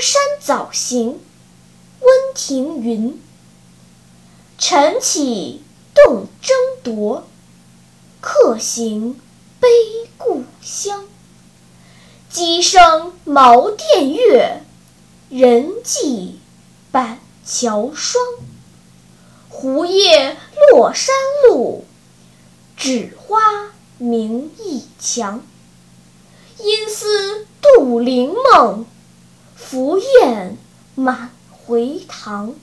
山早行，温庭筠。晨起动征铎，客行悲故乡。鸡声茅店月，人迹板桥霜。胡叶落山路，枳花明驿墙。因思杜陵梦，凫雁满回塘。